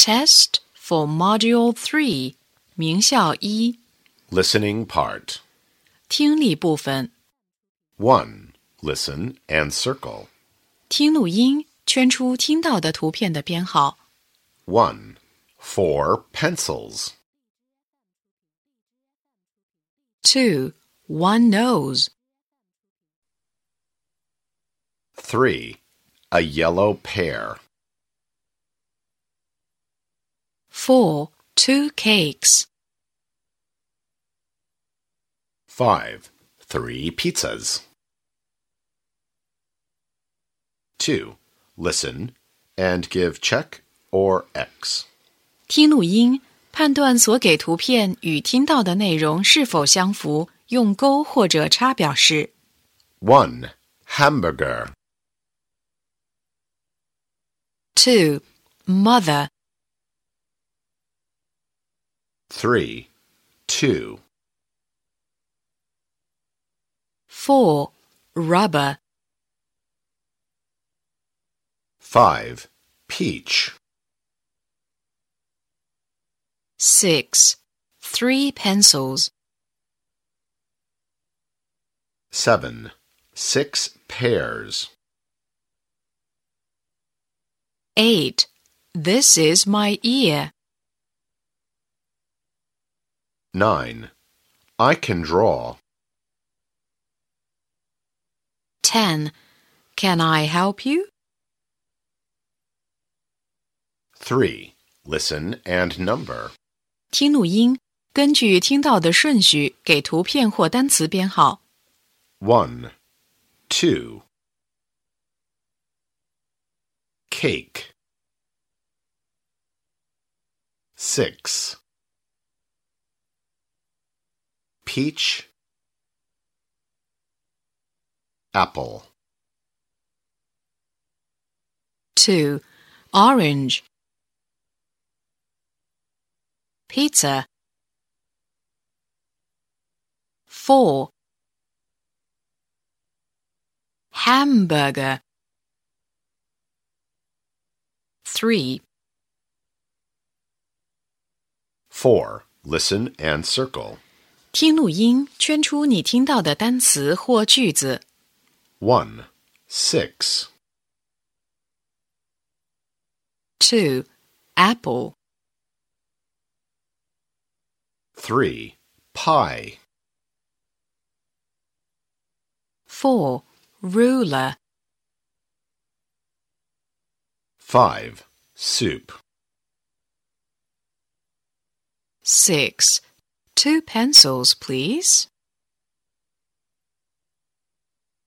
Test for Module Three，名校一 Listening part. 听力部分。 1. Listen and circle. 听录音，圈出听到的图片的编号。 1. Four pencils. Two, one nose. 3. A yellow pear. Four, two cakes. 5. Three pizzas. 2. Listen and give check or X. 听录音，判断所给图片与听到的内容是否相符，用勾或者叉表示。 1. Hamburger. Two, mother. 3. Two. Four, rubber. 5. Peach. Six, three pencils. 7. Six pears. Eight, this is my ear. 9. I can draw. Ten, can I help you? 3. Listen and number. 听录音，根据听到的顺序给图片或单词编号。 1. 2. Cake. 6. Peach. Apple. Two, orange. Pizza. Four, hamburger. Three, 4. Listen and circle. 听录音，圈出你听到的单词或句子。 1. Six. Two, apple. 3. Pie. Four, ruler. 5. Soup. Six, two pencils, please.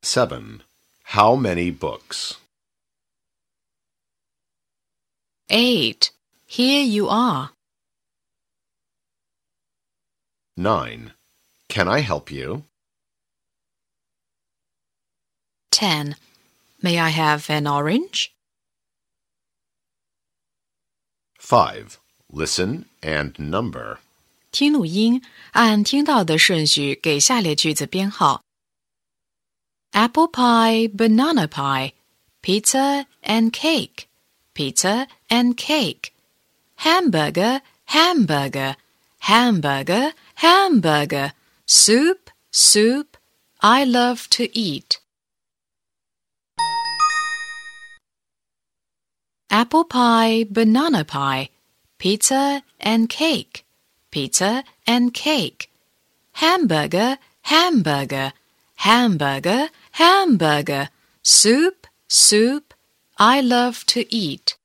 7. How many books? Eight, here you are. 9. Can I help you? Ten, may I have an orange? 5. Listen and number. 听录音，按听到的顺序给下列句子编号：apple pie, banana pie, pizza and cake, pizza and cake, hamburger, hamburger, hamburger, hamburger, soup, soup. I love to eat. apple pie, banana pie, pizza and cake, pizza and cake, hamburger, hamburger, hamburger, hamburger, soup, soup. I love to eat.